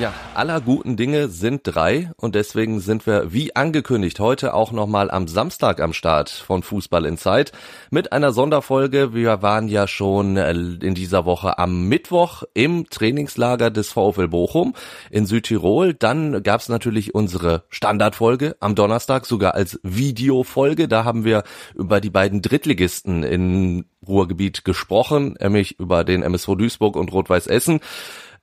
Ja, aller guten Dinge sind drei und deswegen sind wir wie angekündigt heute auch nochmal am Samstag am Start von Fußball in Zeit mit einer Sonderfolge. Wir waren ja schon äh, in dieser Woche am Mittwoch im Trainingslager des VfL Bochum in Südtirol. Dann gab's natürlich unsere Standardfolge am Donnerstag sogar als Videofolge. Da haben wir über die beiden Drittligisten in Ruhrgebiet gesprochen, nämlich über den MSV Duisburg und Rot-Weiß Essen.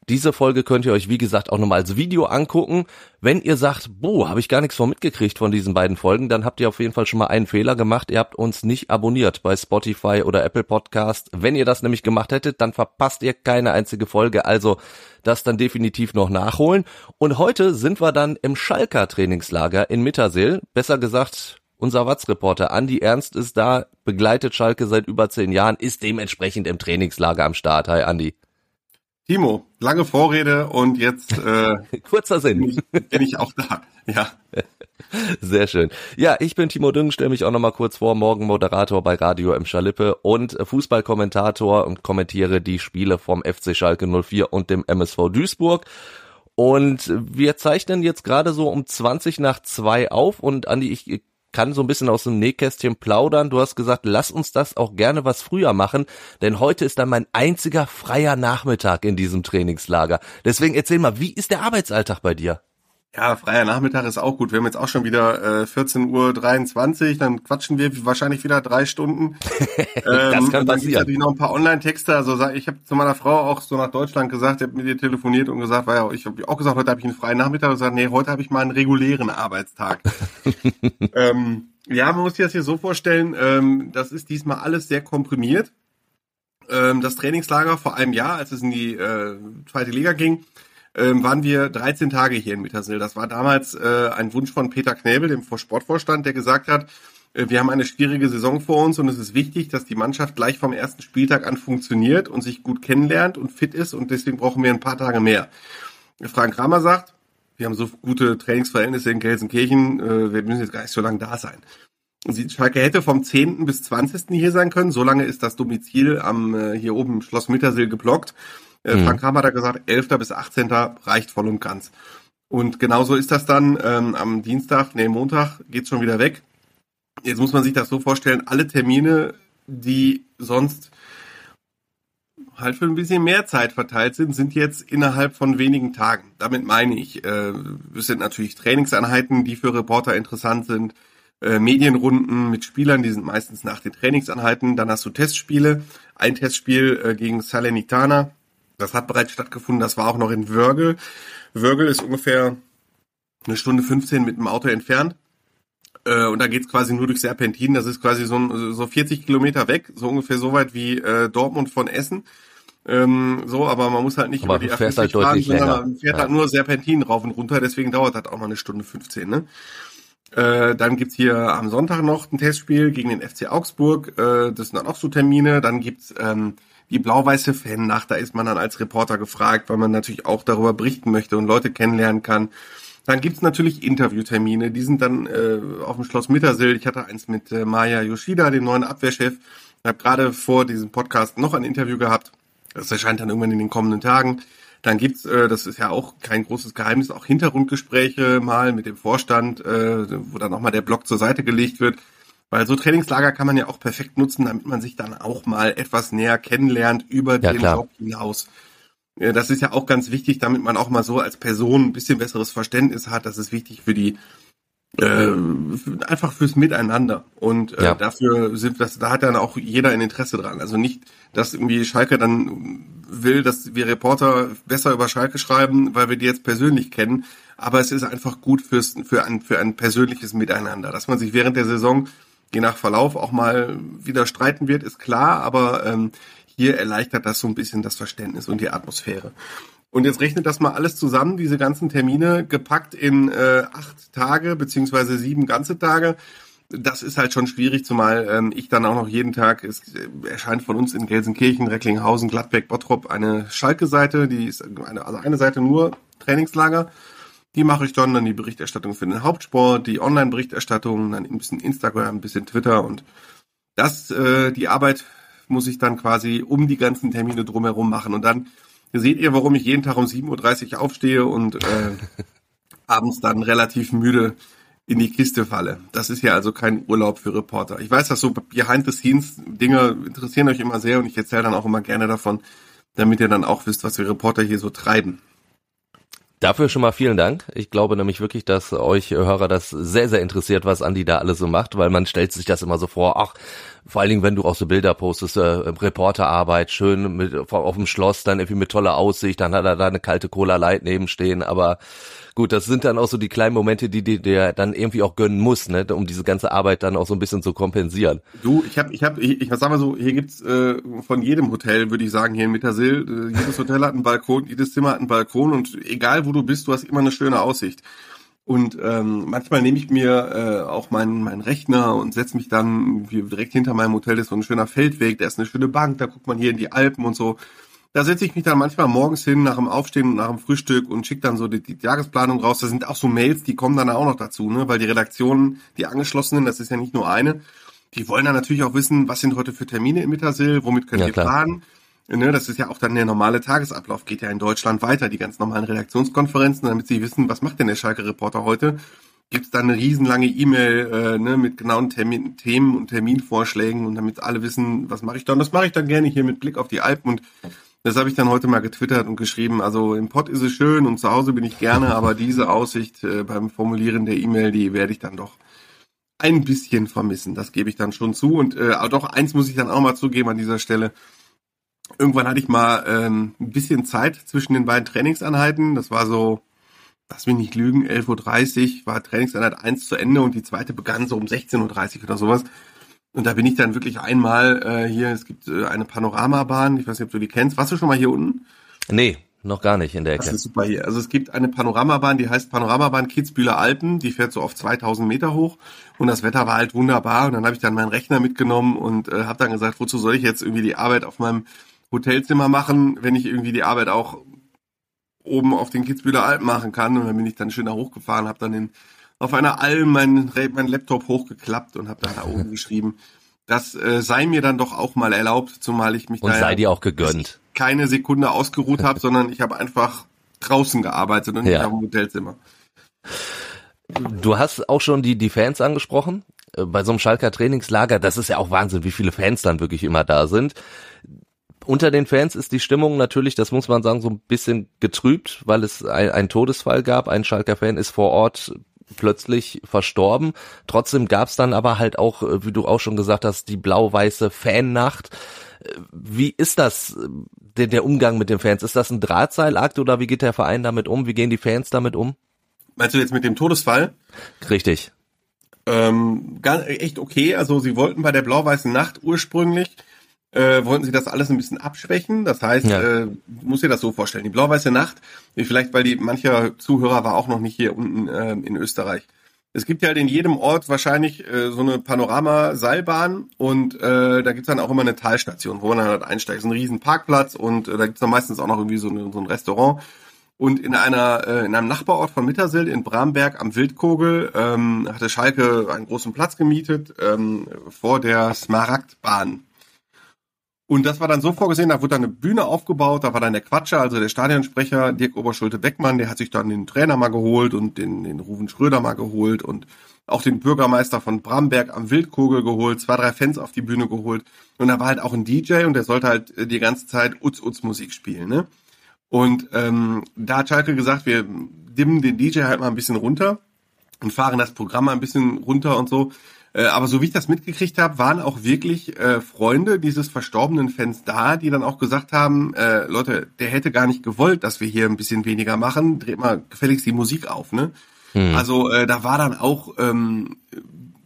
Diese Folge könnt ihr euch, wie gesagt, auch nochmal als Video angucken. Wenn ihr sagt, boah, habe ich gar nichts von mitgekriegt von diesen beiden Folgen, dann habt ihr auf jeden Fall schon mal einen Fehler gemacht. Ihr habt uns nicht abonniert bei Spotify oder Apple Podcast. Wenn ihr das nämlich gemacht hättet, dann verpasst ihr keine einzige Folge. Also das dann definitiv noch nachholen. Und heute sind wir dann im Schalker Trainingslager in Mittersil. Besser gesagt, unser Watz-Reporter Andi Ernst ist da, begleitet Schalke seit über zehn Jahren, ist dementsprechend im Trainingslager am Start. Hi Andi. Timo, lange Vorrede und jetzt äh, kurzer Sinn. Bin ich, bin ich auch da. Ja. Sehr schön. Ja, ich bin Timo Düngen, stelle mich auch nochmal kurz vor, morgen Moderator bei Radio M. Schalippe und Fußballkommentator und kommentiere die Spiele vom FC Schalke 04 und dem MSV Duisburg. Und wir zeichnen jetzt gerade so um 20 nach zwei auf und Andi, ich kann so ein bisschen aus dem Nähkästchen plaudern. Du hast gesagt, lass uns das auch gerne was früher machen, denn heute ist dann mein einziger freier Nachmittag in diesem Trainingslager. Deswegen erzähl mal, wie ist der Arbeitsalltag bei dir? Ja, freier Nachmittag ist auch gut. Wir haben jetzt auch schon wieder äh, 14.23 Uhr, dann quatschen wir wahrscheinlich wieder drei Stunden. das ähm, kann passieren. Dann natürlich noch ein paar Online-Texte. Also ich habe zu meiner Frau auch so nach Deutschland gesagt, ich habe mit ihr telefoniert und gesagt, ja, ich habe auch gesagt, heute habe ich einen freien Nachmittag und gesagt, nee, heute habe ich mal einen regulären Arbeitstag. ähm, ja, man muss sich das hier so vorstellen, ähm, das ist diesmal alles sehr komprimiert. Ähm, das Trainingslager vor einem Jahr, als es in die äh, zweite Liga ging, ähm, waren wir 13 Tage hier in Mittersill. Das war damals äh, ein Wunsch von Peter Knäbel, dem Sportvorstand, der gesagt hat, äh, wir haben eine schwierige Saison vor uns und es ist wichtig, dass die Mannschaft gleich vom ersten Spieltag an funktioniert und sich gut kennenlernt und fit ist und deswegen brauchen wir ein paar Tage mehr. Frank Kramer sagt, wir haben so gute Trainingsverhältnisse in Gelsenkirchen, äh, wir müssen jetzt gar nicht so lange da sein. Schalke hätte vom 10. bis 20. hier sein können. So lange ist das Domizil am äh, hier oben im Schloss Mittersill geblockt. Äh, mhm. Frank Kramer hat gesagt, 11. bis 18. reicht voll und ganz. Und genauso ist das dann ähm, am Dienstag, nee, Montag geht's schon wieder weg. Jetzt muss man sich das so vorstellen, alle Termine, die sonst halt für ein bisschen mehr Zeit verteilt sind, sind jetzt innerhalb von wenigen Tagen. Damit meine ich, äh, es sind natürlich Trainingseinheiten, die für Reporter interessant sind, äh, Medienrunden mit Spielern, die sind meistens nach den Trainingseinheiten. Dann hast du Testspiele, ein Testspiel äh, gegen Salernitana, das hat bereits stattgefunden, das war auch noch in Wörgl. Wörgl ist ungefähr eine Stunde 15 mit dem Auto entfernt. Äh, und da geht's quasi nur durch Serpentin. Das ist quasi so, so 40 Kilometer weg, so ungefähr so weit wie äh, Dortmund von Essen. Ähm, so, aber man muss halt nicht aber über die A50 halt fahren, sondern man fährt ja. halt nur Serpentin rauf und runter, deswegen dauert das auch mal eine Stunde 15. Ne? Äh, dann gibt's hier am Sonntag noch ein Testspiel gegen den FC Augsburg. Äh, das sind dann auch so Termine. Dann gibt's ähm, die blau-weiße Fan-Nacht, da ist man dann als Reporter gefragt, weil man natürlich auch darüber berichten möchte und Leute kennenlernen kann. Dann gibt's natürlich Interviewtermine, die sind dann äh, auf dem Schloss Mittersill. Ich hatte eins mit äh, Maya Yoshida, dem neuen Abwehrchef. Ich habe gerade vor diesem Podcast noch ein Interview gehabt. Das erscheint dann irgendwann in den kommenden Tagen. Dann gibt's, äh, das ist ja auch kein großes Geheimnis, auch Hintergrundgespräche mal mit dem Vorstand, äh, wo dann auch mal der Blog zur Seite gelegt wird. Weil so Trainingslager kann man ja auch perfekt nutzen, damit man sich dann auch mal etwas näher kennenlernt über ja, den klar. Job hinaus. Das ist ja auch ganz wichtig, damit man auch mal so als Person ein bisschen besseres Verständnis hat. Das ist wichtig für die äh, einfach fürs Miteinander. Und äh, ja. dafür sind das, da hat dann auch jeder ein Interesse dran. Also nicht, dass irgendwie Schalke dann will, dass wir Reporter besser über Schalke schreiben, weil wir die jetzt persönlich kennen. Aber es ist einfach gut fürs, für ein, für ein persönliches Miteinander, dass man sich während der Saison je nach Verlauf auch mal wieder streiten wird, ist klar, aber ähm, hier erleichtert das so ein bisschen das Verständnis und die Atmosphäre. Und jetzt rechnet das mal alles zusammen, diese ganzen Termine gepackt in äh, acht Tage beziehungsweise sieben ganze Tage. Das ist halt schon schwierig, zumal ähm, ich dann auch noch jeden Tag, es äh, erscheint von uns in Gelsenkirchen, Recklinghausen, Gladbeck, Bottrop eine Schalke-Seite, die ist eine, also eine Seite nur Trainingslager Die mache ich dann, dann die Berichterstattung für den Hauptsport, die Online-Berichterstattung, dann ein bisschen Instagram, ein bisschen Twitter und das, äh, die Arbeit muss ich dann quasi um die ganzen Termine drumherum machen. Und dann seht ihr, warum ich jeden Tag um 7.30 Uhr aufstehe und äh, abends dann relativ müde in die Kiste falle. Das ist ja also kein Urlaub für Reporter. Ich weiß, dass so Behind-the-Scenes-Dinge interessieren euch immer sehr und ich erzähle dann auch immer gerne davon, damit ihr dann auch wisst, was wir Reporter hier so treiben. Dafür schon mal vielen Dank. Ich glaube nämlich wirklich, dass euch Hörer das sehr, sehr interessiert, was Andi da alles so macht, weil man stellt sich das immer so vor, ach, vor allen Dingen, wenn du auch so Bilder postest, äh, Reporterarbeit, schön mit, auf dem Schloss, dann irgendwie mit toller Aussicht, dann hat er da eine kalte Cola Light nebenstehen, aber gut, das sind dann auch so die kleinen Momente, die dir der dann irgendwie auch gönnen muss, ne, um diese ganze Arbeit dann auch so ein bisschen zu kompensieren. Du, ich habe, ich habe, ich, ich sag mal so, hier gibt's äh, von jedem Hotel, würde ich sagen, hier in Mittersill, äh, jedes Hotel hat einen Balkon, jedes Zimmer hat einen Balkon und egal wo du bist, du hast immer eine schöne Aussicht. Und ähm, manchmal nehme ich mir äh, auch meinen meinen Rechner und setze mich dann wie direkt hinter meinem Hotel ist so ein schöner Feldweg, da ist eine schöne Bank, da guckt man hier in die Alpen und so. Da setze ich mich dann manchmal morgens hin nach dem Aufstehen und nach dem Frühstück und schicke dann so die, die Tagesplanung raus. Da sind auch so Mails, die kommen dann auch noch dazu, ne? Weil die Redaktionen, die angeschlossenen, das ist ja nicht nur eine, die wollen dann natürlich auch wissen, was sind heute für Termine im Mittersill, womit können ja, wir klar. planen. Ne, das ist ja auch dann der normale Tagesablauf, geht ja in Deutschland weiter, die ganz normalen Redaktionskonferenzen, damit sie wissen, was macht denn der Schalke-Reporter heute. Gibt's dann eine riesenlange E-Mail äh, ne, mit genauen Termin, Themen und Terminvorschlägen und damit alle wissen, was mache ich dann. Das mache ich dann gerne hier mit Blick auf die Alpen und das habe ich dann heute mal getwittert und geschrieben. Also im Pott ist es schön und zu Hause bin ich gerne, aber diese Aussicht äh, beim Formulieren der E-Mail, die werde ich dann doch ein bisschen vermissen. Das gebe ich dann schon zu. Und äh, doch eins muss ich dann auch mal zugeben an dieser Stelle irgendwann hatte ich mal ähm, ein bisschen Zeit zwischen den beiden Trainingseinheiten. Das war so, lass mich nicht lügen, 11.30 Uhr war Trainingseinheit 1 zu Ende und die zweite begann so um 16.30 Uhr oder sowas. Und da bin ich dann wirklich einmal äh, hier, es gibt äh, eine Panoramabahn, ich weiß nicht, ob du die kennst. Warst du schon mal hier unten? Nee, noch gar nicht in der Ecke. Das ist super hier. Also es gibt eine Panoramabahn, die heißt Panoramabahn Kitzbühler Alpen, die fährt so auf 2000 Meter hoch und das Wetter war halt wunderbar und dann habe ich dann meinen Rechner mitgenommen und äh, habe dann gesagt, wozu soll ich jetzt irgendwie die Arbeit auf meinem Hotelzimmer machen, wenn ich irgendwie die Arbeit auch oben auf den Kitzbühler Alpen machen kann. Und dann bin ich dann schön da hochgefahren, habe dann in, auf einer Alm meinen mein Laptop hochgeklappt und habe dann da oben geschrieben. Das äh, sei mir dann doch auch mal erlaubt, zumal ich mich und da sei dir auch gegönnt. keine Sekunde ausgeruht habe, sondern ich habe einfach draußen gearbeitet und nicht ja. am Hotelzimmer. Du hast auch schon die, die Fans angesprochen. Äh, bei so einem Schalker Trainingslager, das ist ja auch Wahnsinn, wie viele Fans dann wirklich immer da sind unter den Fans ist die Stimmung natürlich, das muss man sagen, so ein bisschen getrübt, weil es ein, ein Todesfall gab. Ein Schalker Fan ist vor Ort plötzlich verstorben. Trotzdem gab's dann aber halt auch, äh, wie du auch schon gesagt hast, die blau-weiße Fannacht. Äh, wie ist das, äh, der, der Umgang mit den Fans? Ist das ein Drahtseilakt oder wie geht der Verein damit um? Wie gehen die Fans damit um? Meinst du jetzt mit dem Todesfall? Richtig. Ähm, ganz, echt okay. Also sie wollten bei der blau-weißen Nacht ursprünglich äh, wollten sie das alles ein bisschen abschwächen. Das heißt, ja. äh, muss dir das so vorstellen. Die blau-weiße Nacht, vielleicht weil die mancher Zuhörer war auch noch nicht hier unten äh, in Österreich. Es gibt ja halt in jedem Ort wahrscheinlich äh, so eine Panorama-Seilbahn und äh, da gibt's dann auch immer eine Talstation, wo man dann halt einsteigt. Das ist ein riesen Parkplatz und äh, da gibt's dann meistens auch noch irgendwie so, eine, so ein Restaurant. Und in einer äh, in einem Nachbarort von Mittersill in Bramberg am Wildkogel ähm, hatte Schalke einen großen Platz gemietet ähm, vor der Smaragdbahn. Und das war dann so vorgesehen, da wurde dann eine Bühne aufgebaut, da war dann der Quatscher, also der Stadionsprecher Dirk Oberschulte-Beckmann, der hat sich dann den Trainer mal geholt und den, den Ruven Schröder mal geholt und auch den Bürgermeister von Bramberg am Wildkogel geholt, zwei, drei Fans auf die Bühne geholt. Und da war halt auch ein DJ und der sollte halt äh, die ganze Zeit Utz-Utz-Musik spielen, ne? Und ähm, da hat Schalke gesagt, wir dimmen den DJ halt mal ein bisschen runter und fahren das Programm mal ein bisschen runter und so. Äh, aber so wie ich das mitgekriegt habe, waren auch wirklich äh, Freunde dieses verstorbenen Fans da, die dann auch gesagt haben, äh, Leute, der hätte gar nicht gewollt, dass wir hier ein bisschen weniger machen, dreht mal gefälligst die Musik auf, ne? Hm. Also äh, da war dann auch ähm,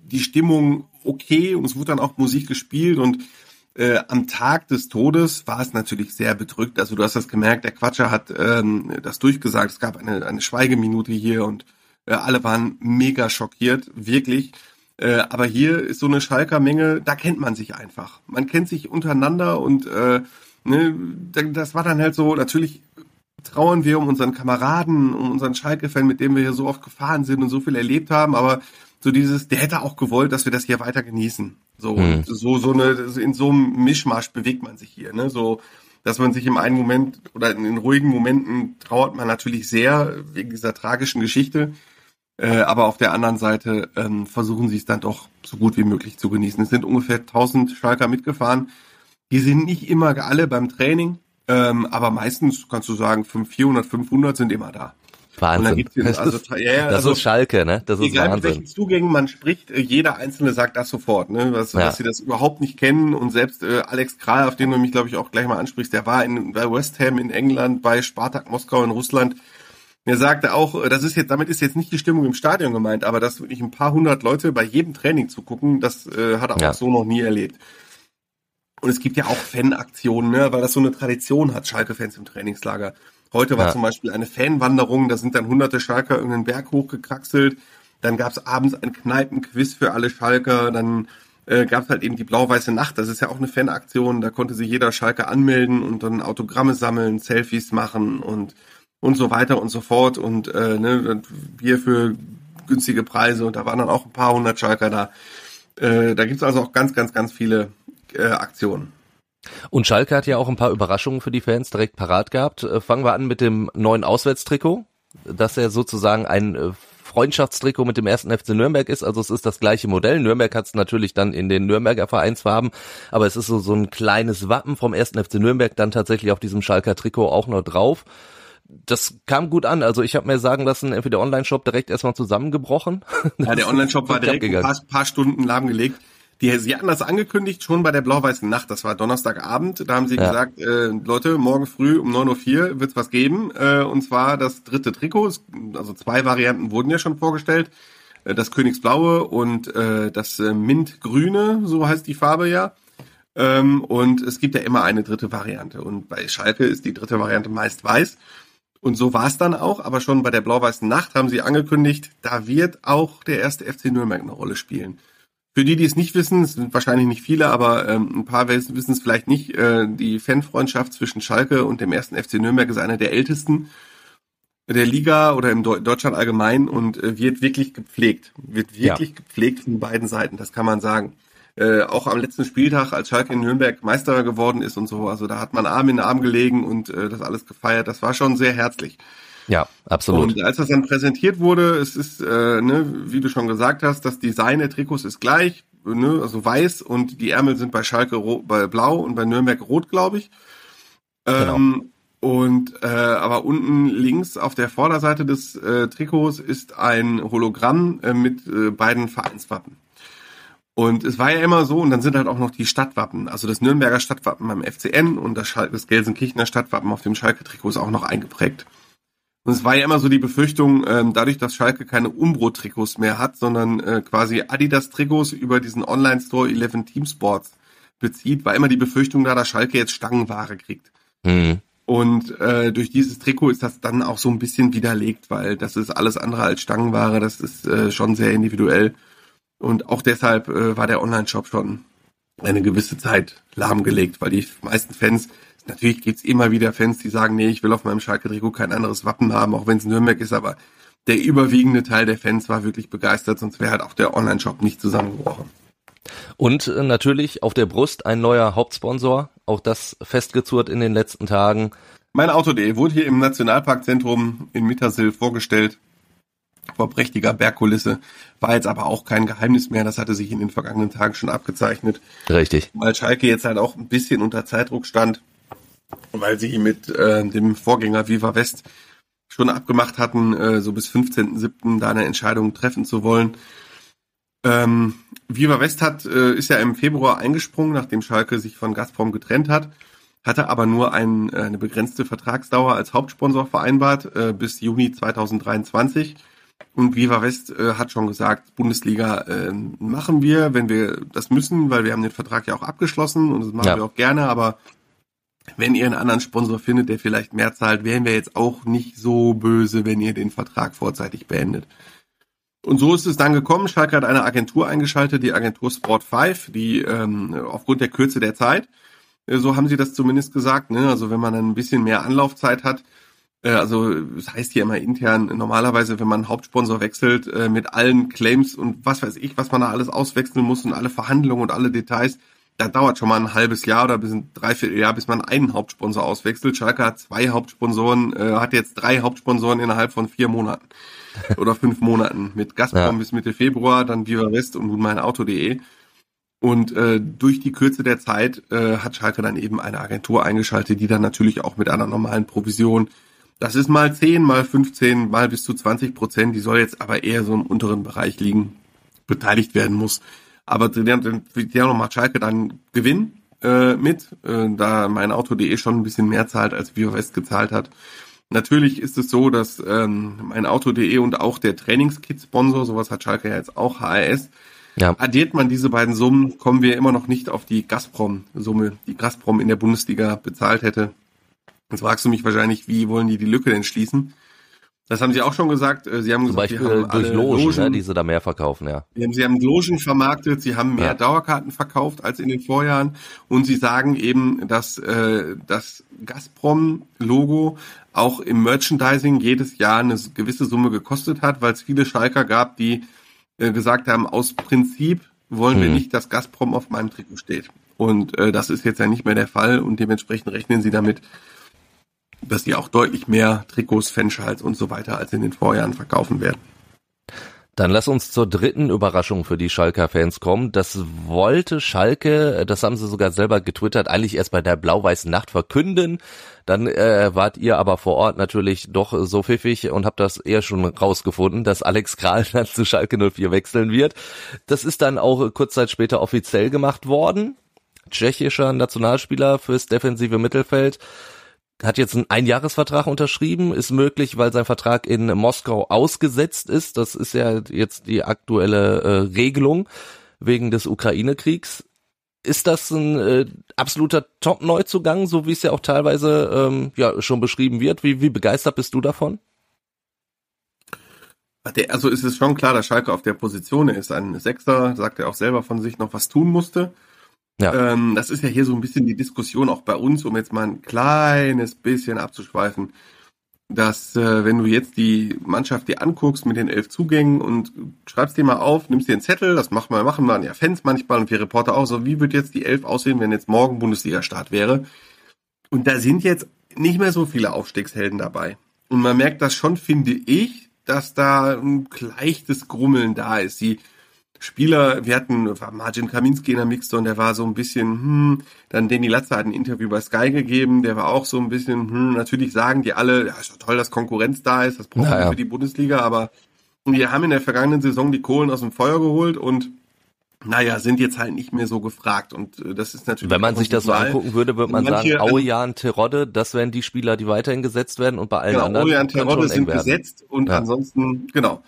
die Stimmung okay und es wurde dann auch Musik gespielt und äh, am Tag des Todes war es natürlich sehr bedrückt. Also du hast das gemerkt, der Quatscher hat ähm, das durchgesagt. Es gab eine, eine Schweigeminute hier und äh, alle waren mega schockiert, wirklich. Äh, aber hier ist so eine Schalker Menge, da kennt man sich einfach. Man kennt sich untereinander und äh, ne, das war dann halt so, natürlich trauern wir um unseren Kameraden, um unseren Schalke-Fan, mit dem wir hier so oft gefahren sind und so viel erlebt haben, aber so dieses, der hätte auch gewollt, dass wir das hier weiter genießen. So, mhm. so, so eine, in so einem Mischmasch bewegt man sich hier, ne, so, dass man sich im einen Moment oder in den ruhigen Momenten trauert man natürlich sehr wegen dieser tragischen Geschichte. Äh, aber auf der anderen Seite ähm, versuchen sie es dann doch so gut wie möglich zu genießen. Es sind ungefähr 1000 Schalker mitgefahren. Die sind nicht immer alle beim Training, ähm, aber meistens kannst du sagen, 400, 500 sind immer da. Wahnsinn. Das, also, ist, ja, ja, das also, ist Schalke, ne? Das ist egal, Wahnsinn. mit welchen Zugängen man spricht, äh, jeder Einzelne sagt das sofort, ne? Was, ja. dass sie das überhaupt nicht kennen und selbst äh, Alex Kral, auf den du mich, glaube ich, auch gleich mal ansprichst, der war in, bei West Ham in England, bei Spartak Moskau in Russland. Er sagte auch, äh, das ist jetzt, damit ist jetzt nicht die Stimmung im Stadion gemeint, aber dass wirklich ein paar hundert Leute bei jedem Training zu gucken, das äh, hat er ja. auch so noch nie erlebt. Und es gibt ja auch Fanaktionen, ne, weil das so eine Tradition hat, Schalke-Fans im Trainingslager. Heute war ja. zum Beispiel eine Fanwanderung, da sind dann hunderte Schalker irgendeinen Berg hochgekraxelt. Dann gab es abends ein Kneipenquiz für alle Schalker. Dann äh, gab es halt eben die blau-weiße Nacht. Das ist ja auch eine Fanaktion. Da konnte sich jeder Schalker anmelden und dann Autogramme sammeln, Selfies machen und und so weiter und so fort und äh, ne, Bier für günstige Preise und da waren dann auch ein paar hundert Schalker da. Äh, da gibt's also auch ganz, ganz, ganz viele äh, Aktionen. Und Schalke hat ja auch ein paar Überraschungen für die Fans direkt parat gehabt. Äh, fangen wir an mit dem neuen Auswärtstrikot, dass er sozusagen ein äh, Freundschaftstrikot mit dem ersten FC Nürnberg ist. Also es ist das gleiche Modell. Nürnberg hat es natürlich dann in den Nürnberger Vereinsfarben, aber es ist so, so ein kleines Wappen vom ersten FC Nürnberg dann tatsächlich auf diesem Schalker Trikot auch noch drauf. Das kam gut an. Also ich habe mir sagen lassen, entweder der Online-Shop direkt erstmal zusammengebrochen. Ja, der Online-Shop war direkt ein paar, paar Stunden lahmgelegt. Die, sie hatten das angekündigt schon bei der blau-weißen Nacht. Das war Donnerstagabend. Da haben sie ja. gesagt, äh, Leute, morgen früh um 9.04 Uhr wird's was geben. Äh, und zwar das dritte Trikot. Also zwei Varianten wurden ja schon vorgestellt. Äh, das Königsblaue und äh, das äh, Mintgrüne, so heißt die Farbe ja. Ähm, und es gibt ja immer eine dritte Variante. Und bei Schalke ist die dritte Variante meist weiß. Und so war es dann auch, aber schon bei der blau-weißen Nacht haben sie angekündigt, da wird auch der erste FC Nürnberg eine Rolle spielen. Für die, die es nicht wissen, es sind wahrscheinlich nicht viele, aber ähm, ein paar wissen es vielleicht nicht, äh, die Fanfreundschaft zwischen Schalke und dem ersten FC Nürnberg ist eine der ältesten der Liga oder im Deutschland allgemein und äh, wird wirklich gepflegt. Wird wirklich ja. gepflegt von beiden Seiten, das kann man sagen. Äh, auch am letzten Spieltag, als Schalke in Nürnberg Meister geworden ist und so, also da hat man Arm in Arm gelegen und äh, das alles gefeiert. Das war schon sehr herzlich. Ja, absolut. Und als das dann präsentiert wurde, es ist, äh, ne, wie du schon gesagt hast, das Design der Trikots ist gleich, ne, also weiß und die Ärmel sind bei Schalke bei blau und bei Nürnberg rot, glaube ich. Genau. Ähm, und äh, aber unten links auf der Vorderseite des äh, Trikots ist ein Hologramm äh, mit äh, beiden Vereinswappen. Und es war ja immer so, und dann sind halt auch noch die Stadtwappen, also das Nürnberger Stadtwappen beim FCN und das, Schal das Gelsenkirchener Stadtwappen auf dem Schalke-Trikot ist auch noch eingeprägt. Und es war ja immer so die Befürchtung, ähm, dadurch, dass Schalke keine Umbro-Trikots mehr hat, sondern äh, quasi Adidas-Trikots über diesen Online-Store 11 Team Sports bezieht, war immer die Befürchtung da, dass Schalke jetzt Stangenware kriegt. Mhm. Und äh, durch dieses Trikot ist das dann auch so ein bisschen widerlegt, weil das ist alles andere als Stangenware, das ist äh, schon sehr individuell. Und auch deshalb äh, war der Online-Shop schon eine gewisse Zeit lahmgelegt, weil die meisten Fans Natürlich gibt's immer wieder Fans, die sagen, nee, ich will auf meinem Schalke-Trikot kein anderes Wappen haben, auch wenn es Nürnberg ist, aber der überwiegende Teil der Fans war wirklich begeistert, sonst wäre halt auch der Online-Shop nicht zusammengebrochen. Und äh, natürlich auf der Brust ein neuer Hauptsponsor, auch das festgezurrt in den letzten Tagen. Mein Auto.de wurde hier im Nationalparkzentrum in Mittersill vorgestellt, vor prächtiger Bergkulisse, war jetzt aber auch kein Geheimnis mehr, das hatte sich in den vergangenen Tagen schon abgezeichnet. Richtig. Weil Schalke jetzt halt auch ein bisschen unter Zeitdruck stand weil sie mit äh, dem Vorgänger Viva West schon abgemacht hatten, äh, so bis 15.07. da eine Entscheidung treffen zu wollen. Ähm, Viva West hat, äh, ist ja im Februar eingesprungen, nachdem Schalke sich von Gazprom getrennt hat, hatte aber nur ein, äh, eine begrenzte Vertragsdauer als Hauptsponsor vereinbart äh, bis Juni 2023. Und Viva West äh, hat schon gesagt, Bundesliga äh, machen wir, wenn wir das müssen, weil wir haben den Vertrag ja auch abgeschlossen und das machen ja. wir auch gerne, aber wenn ihr einen anderen Sponsor findet, der vielleicht mehr zahlt, wären wir jetzt auch nicht so böse, wenn ihr den Vertrag vorzeitig beendet. Und so ist es dann gekommen. Schalke hat eine Agentur eingeschaltet, die Agentur Sport 5, die ähm, aufgrund der Kürze der Zeit, äh, so haben sie das zumindest gesagt, ne? also wenn man dann ein bisschen mehr Anlaufzeit hat, also das heißt hier immer intern, normalerweise, wenn man Hauptsponsor wechselt, äh, mit allen Claims und was weiß ich, was man da alles auswechseln muss und alle Verhandlungen und alle Details, da dauert schon mal ein halbes Jahr oder bis ein Dreivierteljahr, bis man einen Hauptsponsor auswechselt. Schalke hat zwei Hauptsponsoren, äh, hat jetzt drei Hauptsponsoren innerhalb von vier Monaten oder fünf Monaten. Mit Gazprom ja. bis Mitte Februar, dann Viva West und nun mein Auto.de. Und äh, durch die Kürze der Zeit äh, hat Schalke dann eben eine Agentur eingeschaltet, die dann natürlich auch mit einer normalen Provision das ist mal 10, mal 15, mal bis zu 20 Prozent. Die soll jetzt aber eher so im unteren Bereich liegen, beteiligt werden muss. Aber der macht Schalke dann Gewinn äh, mit, äh, da mein Auto.de schon ein bisschen mehr zahlt, als Viva West gezahlt hat. Natürlich ist es so, dass ähm, mein Auto.de und auch der Trainingskit-Sponsor, sowas hat Schalke ja jetzt auch, HRS, ja. addiert man diese beiden Summen, kommen wir immer noch nicht auf die Gazprom-Summe, die Gazprom in der Bundesliga bezahlt hätte. Jetzt fragst du mich wahrscheinlich, wie wollen die die Lücke denn schließen? Das haben sie auch schon gesagt. Äh, sie haben Zum gesagt, Beispiel haben durch Logen, Logen ne, die sie da mehr verkaufen, ja. Sie haben, sie haben Logen vermarktet, sie haben mehr ja. Dauerkarten verkauft als in den Vorjahren und sie sagen eben, dass äh, das Gazprom-Logo auch im Merchandising jedes Jahr eine gewisse Summe gekostet hat, weil es viele Schalker gab, die äh, gesagt haben, aus Prinzip wollen hm. wir nicht, dass Gazprom auf meinem Trikot steht. Und äh, das ist jetzt ja nicht mehr der Fall und dementsprechend rechnen sie damit, dass die auch deutlich mehr Trikots, Fanschals und so weiter als in den Vorjahren verkaufen werden. Dann lass uns zur dritten Überraschung für die Schalker Fans kommen. Das wollte Schalke, das haben sie sogar selber getwittert, eigentlich erst bei der blau-weißen Nacht verkünden. Dann äh, wart ihr aber vor Ort natürlich doch so pfiffig und habt das eher schon rausgefunden, dass Alex Kral dann zu Schalke 04 wechseln wird. Das ist dann auch kurz Zeit später offiziell gemacht worden. Tschechischer Nationalspieler fürs defensive Mittelfeld hat jetzt einen Einjahresvertrag unterschrieben, ist möglich, weil sein Vertrag in Moskau ausgesetzt ist. Das ist ja jetzt die aktuelle äh, Regelung wegen des Ukraine-Kriegs. Ist das ein äh, absoluter Top-Neuzugang, so wie es ja auch teilweise ähm, ja schon beschrieben wird? Wie, wie begeistert bist du davon? Also ist es schon klar, dass Schalke auf der Position ist. Ein Sechster, sagt er auch selber von sich, noch was tun musste. Ja. Ähm, das ist ja hier so ein bisschen die Diskussion auch bei uns, um jetzt mal ein kleines bisschen abzuschweifen, dass äh, wenn du jetzt die Mannschaft dir anguckst mit den elf Zugängen und schreibst dir mal auf, nimmst dir einen Zettel, das machen wir, machen wir ja Fans manchmal und wir Reporter auch so, wie wird jetzt die elf aussehen, wenn jetzt morgen Bundesliga-Start wäre? Und da sind jetzt nicht mehr so viele Aufstiegshelden dabei. Und man merkt das schon, finde ich, dass da ein leichtes Grummeln da ist. Die Spieler, wir hatten war Margin Kaminski in der Mixzone, der war so ein bisschen, hm, dann Danny Latzer hat ein Interview bei Sky gegeben, der war auch so ein bisschen, hm, natürlich sagen die alle, ja, ist doch toll, dass Konkurrenz da ist, das brauchen wir naja. für die Bundesliga, aber wir haben in der vergangenen Saison die Kohlen aus dem Feuer geholt und naja, sind jetzt halt nicht mehr so gefragt und äh, das ist natürlich. Wenn man sich das so angucken würde, würde man Manche, sagen, Aujan, Terodde, das wären die Spieler, die weiterhin gesetzt werden und bei allen genau, anderen. Aujan, Terodde sind gesetzt und ja. ansonsten, genau.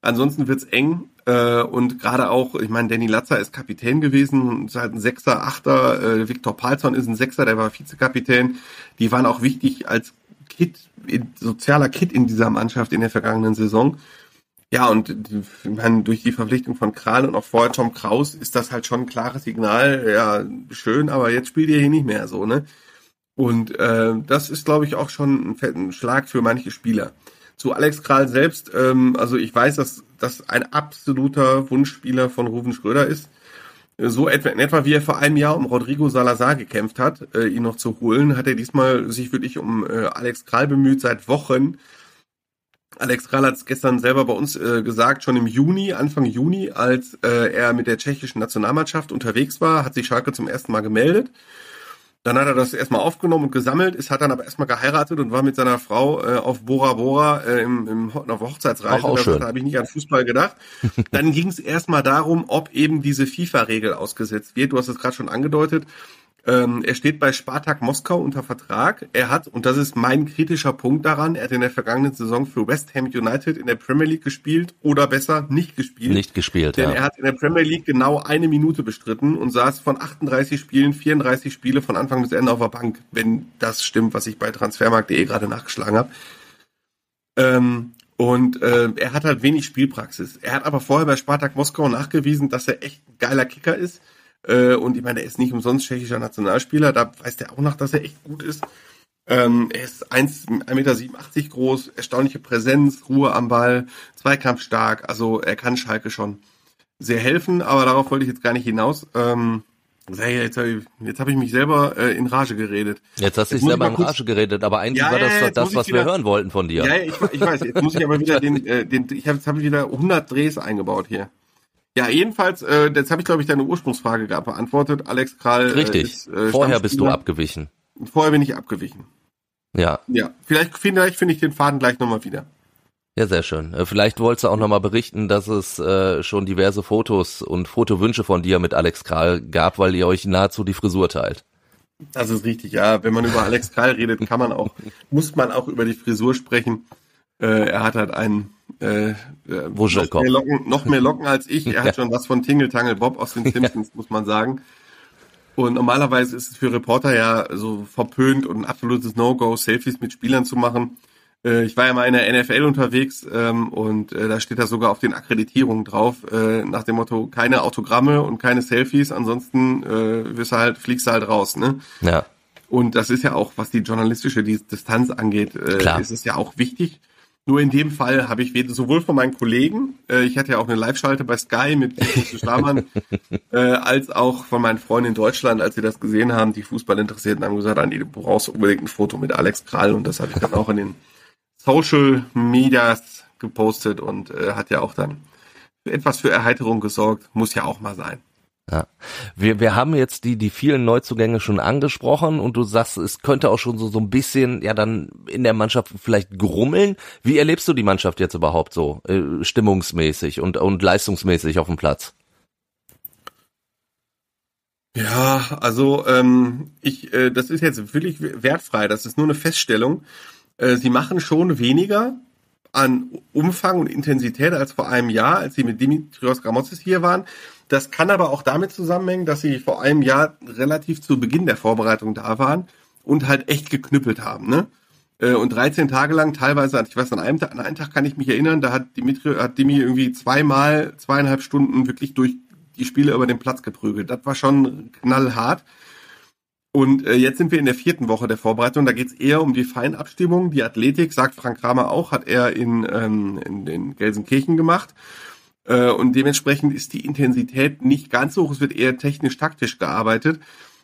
Ansonsten wird's eng äh, und gerade auch, ich meine, Danny Latzer ist Kapitän gewesen, ist halt ein Sechser, Achter. Äh, Viktor Palzon ist ein Sechser, der war Vizekapitän. Die waren auch wichtig als Kit, sozialer Kit in dieser Mannschaft in der vergangenen Saison. Ja, und ich meine, durch die Verpflichtung von Kral und auch vorher Tom Kraus ist das halt schon ein klares Signal. Ja, schön, aber jetzt spielt ihr hier nicht mehr so, ne? Und äh, das ist, glaube ich, auch schon ein fetten Schlag für manche Spieler. Zu Alex Kral selbst, ähm, also ich weiß, dass das ein absoluter Wunschspieler von Ruven Schröder ist. So etwa, in etwa wie er vor einem Jahr um Rodrigo Salazar gekämpft hat, äh, ihn noch zu holen, hat er diesmal sich wirklich um äh, Alex Kral bemüht seit Wochen. Alex Kral hat es gestern selber bei uns äh, gesagt, schon im Juni, Anfang Juni, als äh, er mit der tschechischen Nationalmannschaft unterwegs war, hat sich Schalke zum ersten Mal gemeldet dann hat er das erstmal aufgenommen und gesammelt, ist hat dann aber erstmal geheiratet und war mit seiner Frau äh, auf Bora Bora äh, im, im, auf Hochzeitsreise. Auch, auch da habe ich nicht an Fußball gedacht. dann ging es erstmal darum, ob eben diese FIFA-Regel ausgesetzt wird. Du hast es gerade schon angedeutet. Ähm, er steht bei Spartak Moskau unter Vertrag. Er hat, und das ist mein kritischer Punkt daran, er hat in der vergangenen Saison für West Ham United in der Premier League gespielt oder besser nicht gespielt. Nicht gespielt, Denn ja. er hat in der Premier League genau eine Minute bestritten und saß von 38 Spielen 34 Spiele von Anfang bis Ende auf der Bank, wenn das stimmt, was ich bei transfermarkt.de gerade nachgeschlagen habe. Ähm, und äh, er hat halt wenig Spielpraxis. Er hat aber vorher bei Spartak Moskau nachgewiesen, dass er echt ein geiler Kicker ist äh, und ich meine, er ist nicht umsonst tschechischer Nationalspieler, da weiß der auch noch, dass er echt gut ist. Ähm, er ist 1,87 Meter groß, erstaunliche Präsenz, Ruhe am Ball, zweikampfstark. Also er kann Schalke schon sehr helfen, aber darauf wollte ich jetzt gar nicht hinaus. Ähm, Jetzt habe ich, jetzt hab ich mich selber äh, in Rage geredet. Jetzt hast du dich selber in Rage geredet, aber eigentlich ja, war das ja, das, was wieder, wir hören wollten von dir. Ja, ich, ich weiß, jetzt muss ich aber wieder den, äh, den ich habe hab ich wieder 100 Drehs eingebaut hier. Ja, jedenfalls, äh, jetzt habe ich glaube ich deine Ursprungsfrage gerade beantwortet. Alex Kral. Äh, Richtig. Ist, äh, Vorher bist du abgewichen. Vorher bin ich abgewichen. Ja. Ja, vielleicht, vielleicht finde ich den Faden gleich nochmal wieder. Ja, sehr schön. Äh, vielleicht wolltest du auch nochmal berichten, dass es äh, schon diverse Fotos und Fotowünsche von dir mit Alex Kral gab, weil ihr euch nahezu die Frisur teilt. Das ist richtig, ja. Wenn man über Alex Kral redet, kann man auch, muss man auch über die Frisur sprechen. Äh, er hat halt einen äh, äh noch, mehr Locken, noch mehr Locken als ich. Er hat schon was von Tingle Tangle Bob aus den Simpsons, muss man sagen. Und normalerweise ist es für Reporter ja so verpönt und ein absolutes No-Go, Selfies mit Spielern zu machen. Äh, ich war ja mal in der NFL unterwegs ähm, und äh, da steht da sogar auf den Akkreditierungen drauf, äh, nach dem Motto, keine Autogramme und keine Selfies, ansonsten äh, wirst du halt, fliegst du halt raus, ne? Ja. Und das ist ja auch, was die journalistische Distanz angeht, äh, Klar. ist es ja auch wichtig. Nur in dem Fall habe ich sowohl von meinen Kollegen, äh, ich hatte ja auch eine Live-Schalte bei Sky mit Schlamann, äh, als auch von meinen Freunden in Deutschland, als sie das gesehen haben, die Fußball interessierten, haben gesagt, Andi, du brauchst unbedingt ein Foto mit Alex Krall und das habe ich dann auch in den Social Medias gepostet und äh, hat ja auch dann etwas für Erheiterung gesorgt. Muss ja auch mal sein. Ja. Wir, wir haben jetzt die, die vielen Neuzugänge schon angesprochen und du sagst, es könnte auch schon so, so ein bisschen, ja, dann in der Mannschaft vielleicht grummeln. Wie erlebst du die Mannschaft jetzt überhaupt so, äh, stimmungsmäßig und, und leistungsmäßig auf dem Platz? Ja, also ähm, ich, äh, das ist jetzt wirklich wertfrei. Das ist nur eine Feststellung. Äh, sie machen schon weniger an Umfang und Intensität als vor einem Jahr, als sie mit Dimitrios Gramotzes hier waren. Das kann aber auch damit zusammenhängen, dass sie vor einem Jahr relativ zu Beginn der Vorbereitung da waren und halt echt geknüppelt haben, ne? Äh, und 13 Tage lang, teilweise, ich weiß, an einem Tag, an einem Tag kann ich mich erinnern, da hat Dimitri, hat Dimi irgendwie zweimal, zweieinhalb Stunden wirklich durch die Spiele über den Platz geprügelt. Das war schon knallhart. Und äh, jetzt sind wir in der vierten Woche der Vorbereitung. Da geht es eher um die Feinabstimmung. Die Athletik, sagt Frank Kramer auch, hat er in, ähm, in, in Gelsenkirchen gemacht. Äh, und dementsprechend ist die Intensität nicht ganz so hoch. Es wird eher technisch-taktisch gearbeitet.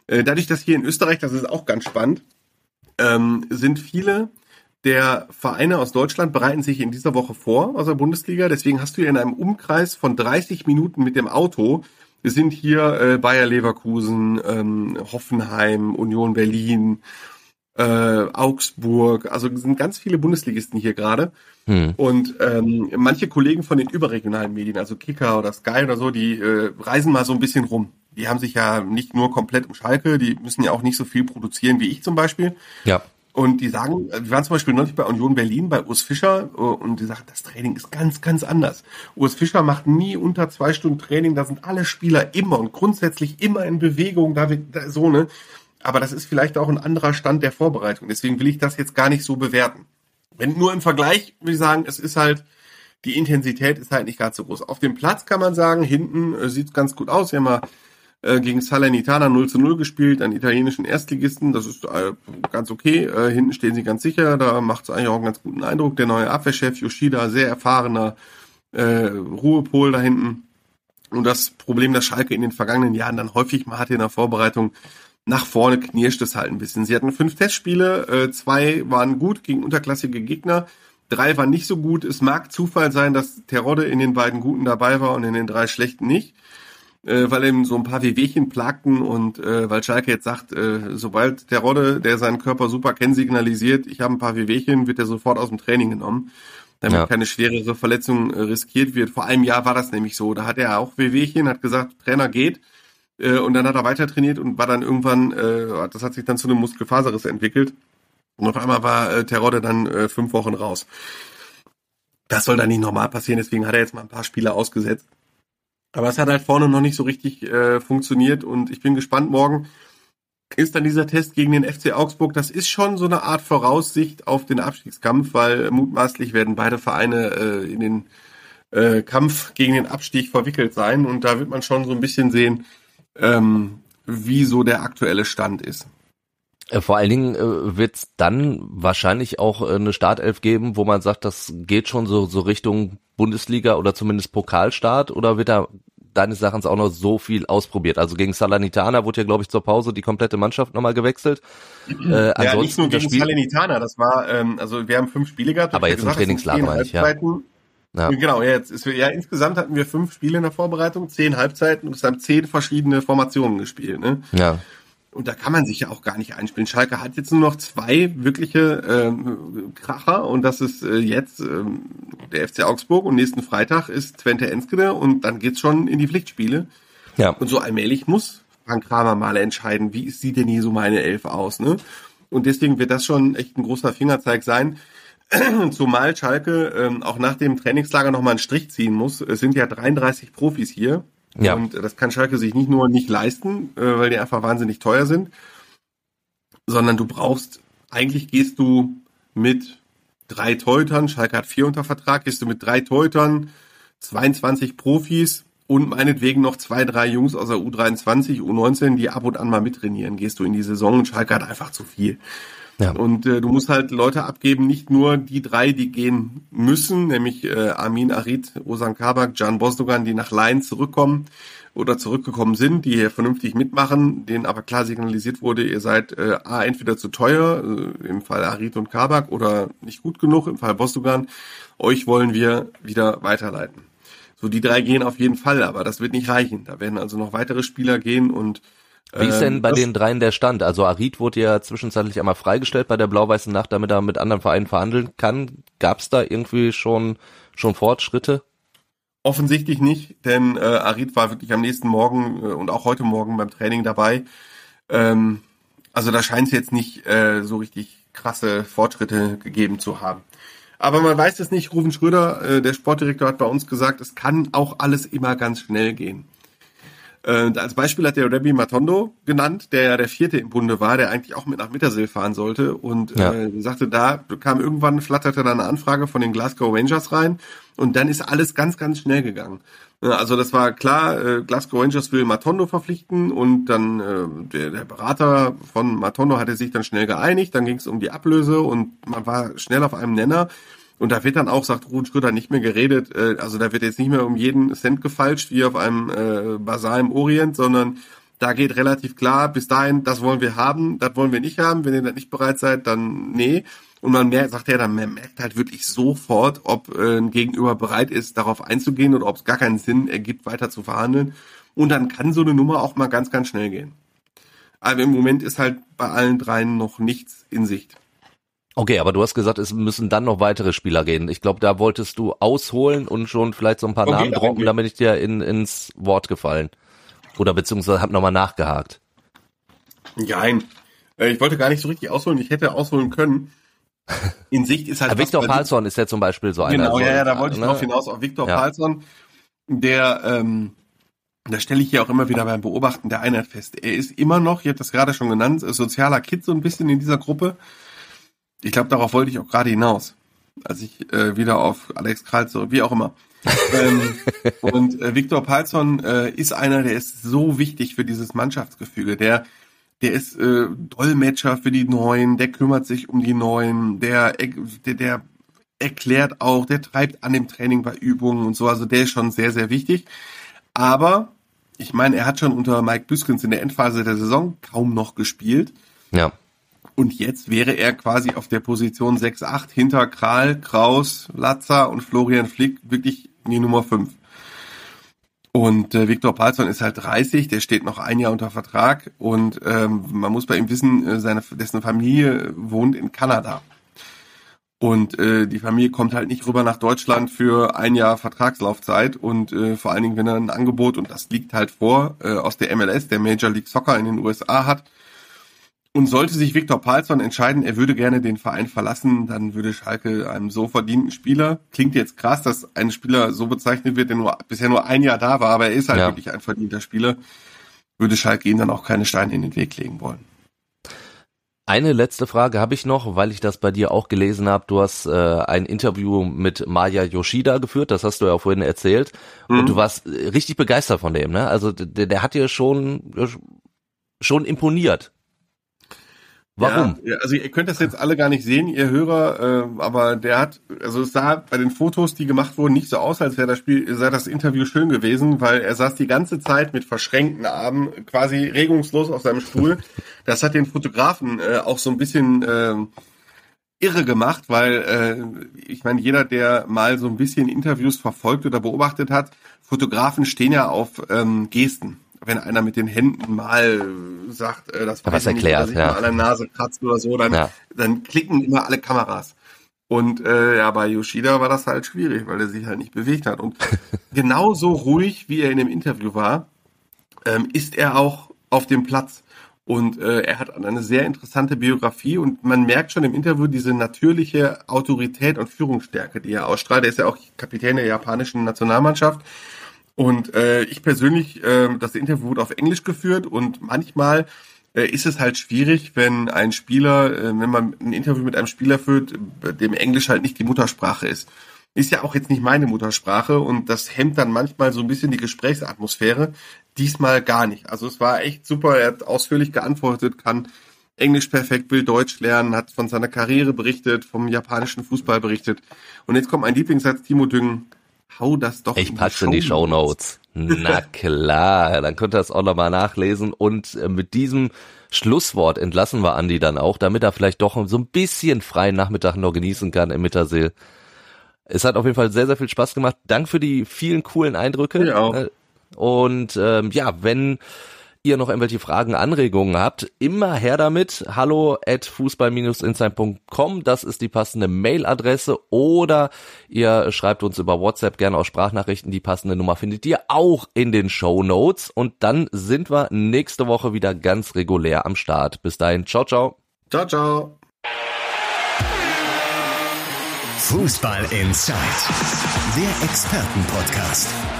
Äh, dadurch, dass hier in Österreich, das ist auch ganz spannend, ähm, sind viele der Vereine aus Deutschland bereiten sich in dieser Woche vor aus der Bundesliga. Deswegen hast du hier in einem Umkreis von 30 Minuten mit dem Auto sind hier äh, Bayer Leverkusen, ähm, Hoffenheim, Union Berlin, äh, Augsburg. Also sind ganz viele Bundesligisten hier gerade. Hm. Und ähm, manche Kollegen von den überregionalen Medien, also Kicker oder Sky oder so, die äh, reisen mal so ein bisschen rum. Die haben sich ja nicht nur komplett um Schalke, die müssen ja auch nicht so viel produzieren wie ich zum Beispiel. Ja. Und die sagen, wir waren zum Beispiel neulich bei Union Berlin, bei Urs Fischer, äh, und die sagen, das Training ist ganz, ganz anders. Urs Fischer macht nie unter zwei Stunden Training, da sind alle Spieler immer und grundsätzlich immer in Bewegung, da, da so, ne. Aber das ist vielleicht auch ein anderer Stand der Vorbereitung. Deswegen will ich das jetzt gar nicht so bewerten. Wenn nur im Vergleich, würde ich sagen, es ist halt, die Intensität ist halt nicht ganz so groß. Auf dem Platz kann man sagen, hinten äh, sieht ganz gut aus. Wir haben mal äh, gegen Salernitana 0 zu 0 gespielt, einen italienischen Erstligisten. Das ist äh, ganz okay. Äh, hinten stehen sie ganz sicher. Da macht es eigentlich auch einen ganz guten Eindruck. Der neue Abwehrchef Yoshida, sehr erfahrener äh, Ruhepol da hinten. Und das Problem, das Schalke in den vergangenen Jahren dann häufig mal hatte in der Vorbereitung, nach vorne knirscht es halt ein bisschen. Sie hatten fünf Testspiele, äh, zwei waren gut gegen unterklassige Gegner, drei waren nicht so gut. Es mag Zufall sein, dass Terodde in den beiden guten dabei war und in den drei schlechten nicht äh, weil eben so ein paar Wehwehchen plagten und äh, weil Schalke jetzt sagt, sobald der Rodde, der seinen Körper super kennt, signalisiert, ich habe ein paar Wehwehchen, wird er sofort aus dem Training genommen, damit ja. keine schwerere Verletzung riskiert wird. Vor einem Jahr war das nämlich so. Da hat er auch Wehwehchen, hat gesagt, Trainer geht äh, und dann hat er weiter trainiert und war dann irgendwann, äh, das hat sich dann zu einem Muskelfaserriss entwickelt. Und auf einmal war äh, Terodde dann äh, fünf Wochen raus. Das soll dann nicht normal passieren, deswegen hat er jetzt mal ein paar Spiele ausgesetzt. Aber es hat halt vorne noch nicht so richtig äh, funktioniert und ich bin gespannt morgen. Ist dann dieser Test gegen den FC Augsburg, das ist schon so eine Art Voraussicht auf den Abstiegskampf, weil mutmaßlich werden beide Vereine äh, in den äh, Kampf gegen den Abstieg verwickelt sein und da wird man schon so ein bisschen sehen, ähm, wie so der aktuelle Stand ist. Äh, vor allen Dingen äh, wird es dann wahrscheinlich auch äh, eine Startelf geben, wo man sagt, das geht schon so, so Richtung Bundesliga oder zumindest Pokalstart oder wird da deines Erachtens auch noch so viel ausprobiert? Also gegen Salernitana wurde ja, glaube ich, zur Pause die komplette Mannschaft nochmal gewechselt. Äh, ja, nicht nur gegen Spiel, Salernitana, das war, ähm, also wir haben fünf Spiele gehabt. Aber jetzt gesagt, im Trainingslager meine ich, ja. Ja. Genau, ja, jetzt ist, ja, insgesamt hatten wir fünf Spiele in der Vorbereitung, zehn Halbzeiten und es haben zehn verschiedene Formationen gespielt. Ne? Ja. Und da kann man sich ja auch gar nicht einspielen. Schalke hat jetzt nur noch zwei wirkliche ähm, Kracher und das ist äh, jetzt ähm, der FC Augsburg und nächsten Freitag ist Twente Enskede und dann geht's schon in die Pflichtspiele. Ja. Und so allmählich muss Frank Kramer mal entscheiden, wie sieht denn hier so meine Elf aus, ne? Und deswegen wird das schon echt ein großer Fingerzeig sein. Zumal Schalke ähm, auch nach dem Trainingslager nochmal einen Strich ziehen muss. Es sind ja 33 Profis hier ja. Und das kann Schalke sich nicht nur nicht leisten, äh, weil die einfach wahnsinnig teuer sind, sondern du brauchst, eigentlich gehst du mit drei Teutern, Schalke hat vier unter Vertrag, gehst du mit drei Teutern, 22 Profis und meinetwegen noch zwei, drei Jungs aus der U23, U19, die ab und an mal mittrainieren, gehst du in die Saison und Schalke hat einfach zu viel. Ja. Und äh, du musst halt Leute abgeben, nicht nur die drei, die gehen müssen, nämlich äh, Amin Arid, Osan Kabak, Can Bosdogan, die nach Laien zurückkommen oder zurückgekommen sind, die hier vernünftig mitmachen, denen aber klar signalisiert wurde, ihr seid äh, A, entweder zu teuer, äh, im Fall Arid und Kabak, oder nicht gut genug, im Fall Bosdogan, euch wollen wir wieder weiterleiten. So, die drei gehen auf jeden Fall, aber das wird nicht reichen. Da werden also noch weitere Spieler gehen und wie ist denn ähm, bei den dreien der Stand? Also Arid wurde ja zwischenzeitlich einmal freigestellt bei der Blau-Weißen Nacht, damit er mit anderen Vereinen verhandeln kann. Gab es da irgendwie schon, schon Fortschritte? Offensichtlich nicht, denn äh, Arid war wirklich am nächsten Morgen äh, und auch heute Morgen beim Training dabei. Ähm, also da scheint es jetzt nicht äh, so richtig krasse Fortschritte gegeben zu haben. Aber man weiß es nicht. Rufen Schröder, äh, der Sportdirektor, hat bei uns gesagt, es kann auch alles immer ganz schnell gehen. Äh, als Beispiel hat der Rebbi Matondo genannt, der ja der vierte im Bunde war, der eigentlich auch mit nach Mittersill fahren sollte und ja. äh, sagte, da kam irgendwann, flatterte da eine Anfrage von den Glasgow Rangers rein und dann ist alles ganz, ganz schnell gegangen. Also das war klar, äh, Glasgow Rangers will Matondo verpflichten und dann äh, der, der Berater von Matondo hatte sich dann schnell geeinigt, dann ging es um die Ablöse und man war schnell auf einem Nenner und da wird dann auch, sagt Ruhn Schröder, nicht mehr geredet, äh, also da wird jetzt nicht mehr um jeden Cent gefalscht, wie auf einem äh, Basar im Orient, sondern da geht relativ klar, bis dahin, das wollen wir haben, das wollen wir nicht haben, wenn ihr da nicht bereit seid, dann nee. Und man merkt, sagt er dann, merkt halt wirklich sofort, ob äh, ein Gegenüber bereit ist, darauf einzugehen oder ob es gar keinen Sinn ergibt, weiter zu verhandeln. Und dann kann so eine Nummer auch mal ganz, ganz schnell gehen. Aber im Moment ist halt bei allen dreien noch nichts in Sicht. Okay, aber du hast gesagt, es müssen dann noch weitere Spieler gehen. Ich glaube, da wolltest du ausholen und schon vielleicht so ein paar okay, Namen droppen, damit ich dir in, ins Wort gefallen. Oder beziehungsweise hab nochmal nachgehakt. Nein, äh, ich wollte gar nicht so richtig ausholen. Ich hätte ausholen können. In Sicht ist halt. Victor Palsson ist ja zum Beispiel so einer. Genau, ja, ja, da wollte ich ne? drauf hinaus. Auch Victor ja. Palsson, der, ähm, da stelle ich ja auch immer wieder beim Beobachten der Einheit fest. Er ist immer noch, ich habe das gerade schon genannt, sozialer Kid so ein bisschen in dieser Gruppe. Ich glaube, darauf wollte ich auch gerade hinaus, als ich äh, wieder auf Alex Kral zurück, wie auch immer. ähm, und äh, Viktor Palsson äh, ist einer, der ist so wichtig für dieses Mannschaftsgefüge. Der, der ist äh, Dolmetscher für die Neuen, der kümmert sich um die Neuen, der, der, der erklärt auch, der treibt an dem Training bei Übungen und so. Also der ist schon sehr, sehr wichtig. Aber ich meine, er hat schon unter Mike Büskens in der Endphase der Saison kaum noch gespielt. Ja. Und jetzt wäre er quasi auf der Position 6-8 hinter Kral, Kraus, Latza und Florian Flick wirklich die Nummer 5. Und äh, Viktor Palsson ist halt 30, der steht noch ein Jahr unter Vertrag und ähm, man muss bei ihm wissen, äh, seine, dessen Familie wohnt in Kanada. Und äh, die Familie kommt halt nicht rüber nach Deutschland für ein Jahr Vertragslaufzeit und äh, vor allen Dingen, wenn er ein Angebot, und das liegt halt vor, äh, aus der MLS, der Major League Soccer in den USA hat, und sollte sich Viktor Palsson entscheiden, er würde gerne den Verein verlassen, dann würde Schalke einem so verdienten Spieler, klingt jetzt krass, dass ein Spieler so bezeichnet wird, der nur, bisher nur ein Jahr da war, aber er ist halt ja. wirklich ein verdienter Spieler, würde Schalke ihm dann auch keine Steine in den Weg legen wollen. Eine letzte Frage habe ich noch, weil ich das bei dir auch gelesen habe. Du hast äh, ein Interview mit Maya Yoshida geführt, das hast du ja auch vorhin erzählt. Mhm. Und du warst richtig begeistert von dem, ne? Also der, der hat dir schon, schon imponiert Warum? Ja, also ihr könnt das jetzt alle gar nicht sehen, ihr Hörer, äh, aber der hat, also es sah bei den Fotos, die gemacht wurden, nicht so aus, als wäre das Spiel, sei das Interview schön gewesen, weil er saß die ganze Zeit mit verschränkten Armen, quasi regungslos auf seinem Stuhl. Das hat den Fotografen äh, auch so ein bisschen äh, irre gemacht, weil äh, ich meine, jeder, der mal so ein bisschen Interviews verfolgt oder beobachtet hat, Fotografen stehen ja auf ähm, Gesten wenn einer mit den Händen mal sagt, äh, das was erklärt, nicht, ja. an der Nase kratzt oder so, dann, ja. dann klicken immer alle Kameras. Und äh, ja, bei Yoshida war das halt schwierig, weil er sich halt nicht bewegt hat. Und genauso ruhig, wie er in dem Interview war, ähm, ist er auch auf dem Platz. Und äh, er hat eine sehr interessante Biografie und man merkt schon im Interview diese natürliche Autorität und Führungsstärke, die er ausstrahlt. Er ist ja auch Kapitän der japanischen Nationalmannschaft und äh, ich persönlich, äh, das Interview wurde auf Englisch geführt und manchmal äh, ist es halt schwierig, wenn ein Spieler, äh, wenn man ein Interview mit einem Spieler führt, dem Englisch halt nicht die Muttersprache ist. Ist ja auch jetzt nicht meine Muttersprache und das hemmt dann manchmal so ein bisschen die Gesprächsatmosphäre. Diesmal gar nicht. Also es war echt super. Er hat ausführlich geantwortet, kann Englisch perfekt, will Deutsch lernen, hat von seiner Karriere berichtet, vom japanischen Fußball berichtet. Und jetzt kommt mein Lieblingssatz, Timo Düngen, hau das doch ich pack's in die Show Notes. Na klar, dann könnt ihr das auch nochmal nachlesen und äh, mit diesem Schlusswort entlassen wir Andi dann auch, damit er vielleicht doch so ein bisschen freien Nachmittag noch genießen kann im Mittersee. Es hat auf jeden Fall sehr, sehr viel Spaß gemacht. Dank für die vielen coolen Eindrücke. Ja. Äh, und ähm, ja, wenn ihr noch irgendwelche Fragen, Anregungen habt, immer her damit. Hallo at fußball-insight.com, das ist die passende Mailadresse oder ihr schreibt uns über WhatsApp gerne auch Sprachnachrichten. Die passende Nummer findet ihr auch in den Show Notes und dann sind wir nächste Woche wieder ganz regulär am Start. Bis dahin, ciao, ciao. Ciao, ciao. Fußball Inside, der Expertenpodcast.